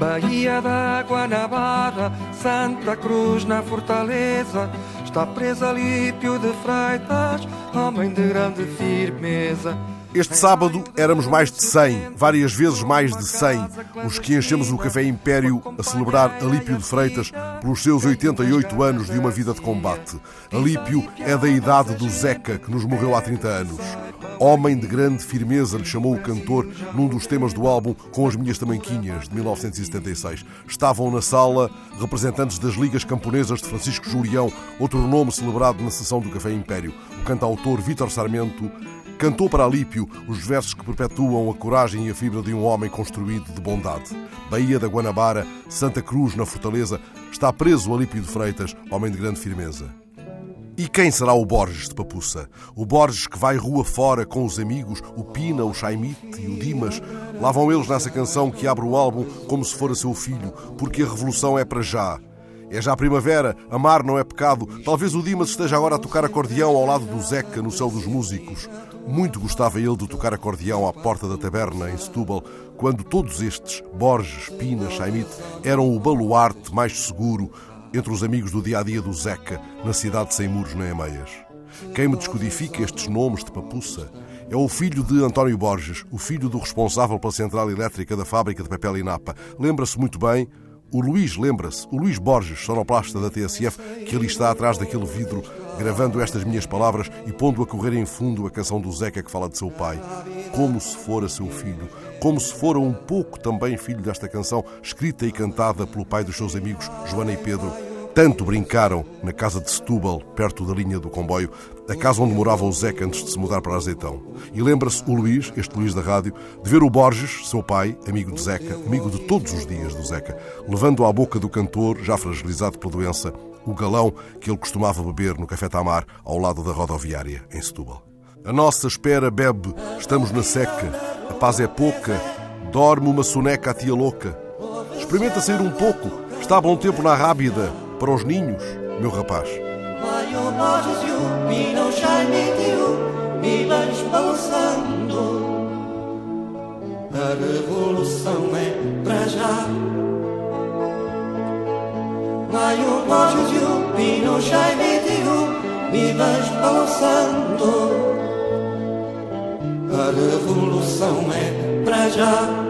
Bahia da Guanabara, Santa Cruz na Fortaleza, está presa Lípio de Freitas, homem de grande firmeza. Este sábado éramos mais de 100, várias vezes mais de 100, os que enchemos o Café Império a celebrar Alípio de Freitas pelos seus 88 anos de uma vida de combate. Alípio é da idade do Zeca, que nos morreu há 30 anos. Homem de grande firmeza, lhe chamou o cantor num dos temas do álbum Com as Minhas Tamanquinhas, de 1976. Estavam na sala representantes das Ligas Camponesas de Francisco Julião, outro nome celebrado na sessão do Café Império. O cantautor Vítor Sarmento cantou para Alípio os versos que perpetuam a coragem e a fibra de um homem construído de bondade. Baía da Guanabara, Santa Cruz, na Fortaleza, está preso Alípio de Freitas, homem de grande firmeza. E quem será o Borges de Papuça? O Borges que vai rua fora com os amigos, o Pina, o Chaimite e o Dimas. Lá vão eles nessa canção que abre o álbum como se fora seu filho, porque a revolução é para já. É já primavera, amar não é pecado. Talvez o Dimas esteja agora a tocar acordeão ao lado do Zeca no céu dos músicos. Muito gostava ele de tocar acordeão à porta da taberna em Setúbal, quando todos estes, Borges, Pina, Chaimite, eram o baluarte mais seguro, entre os amigos do dia a dia do Zeca, na cidade de Sem Muros, nem Meias. Quem me descodifica estes nomes de papuça é o filho de António Borges, o filho do responsável pela central elétrica da fábrica de papel e napa. Lembra-se muito bem o Luís, lembra-se, o Luís Borges, sonoplasta da TSF, que ali está atrás daquele vidro, gravando estas minhas palavras e pondo a correr em fundo a canção do Zeca que fala de seu pai. Como se fora seu filho, como se fora um pouco também filho desta canção, escrita e cantada pelo pai dos seus amigos, Joana e Pedro. Tanto brincaram na casa de Setúbal, perto da linha do comboio, a casa onde morava o Zeca antes de se mudar para Azeitão. E lembra-se o Luís, este Luís da rádio, de ver o Borges, seu pai, amigo de Zeca, amigo de todos os dias do Zeca, levando à boca do cantor, já fragilizado pela doença, o galão que ele costumava beber no Café Tamar, ao lado da rodoviária, em Setúbal. A nossa espera bebe, estamos na seca, a paz é pouca, dorme uma soneca a tia louca. Experimenta sair um pouco, está bom tempo na rábida, para os ninhos, meu rapaz. A revolução é para já. Vai o e o Pina, o Jaime e o Milas balançando. A revolução é para já.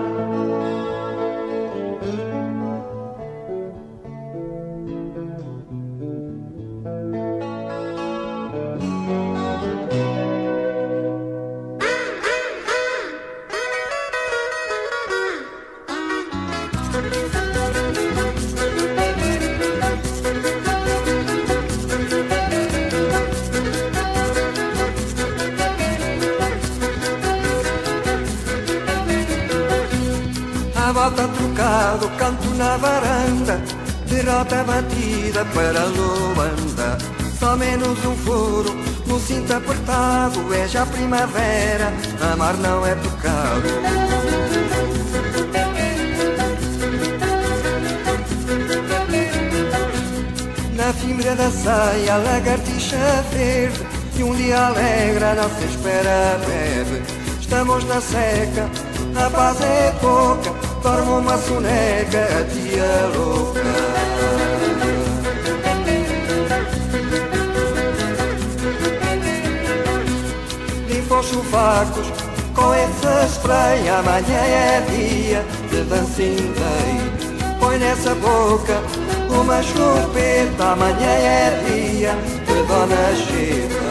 A volta trocado, canto na varanda Derrota batida para Luanda. Só menos um furo no cinto apertado É já primavera, amar não é pecado. Na fibra da saia, lagartixa verde E um dia alegre a nossa espera breve. Estamos na seca, a paz é pouca Dorme uma soneca, tia louca Limpa os sovacos com essa spray Amanhã é dia de dancing Põe nessa boca uma chupeta Amanhã é dia de Dona Chita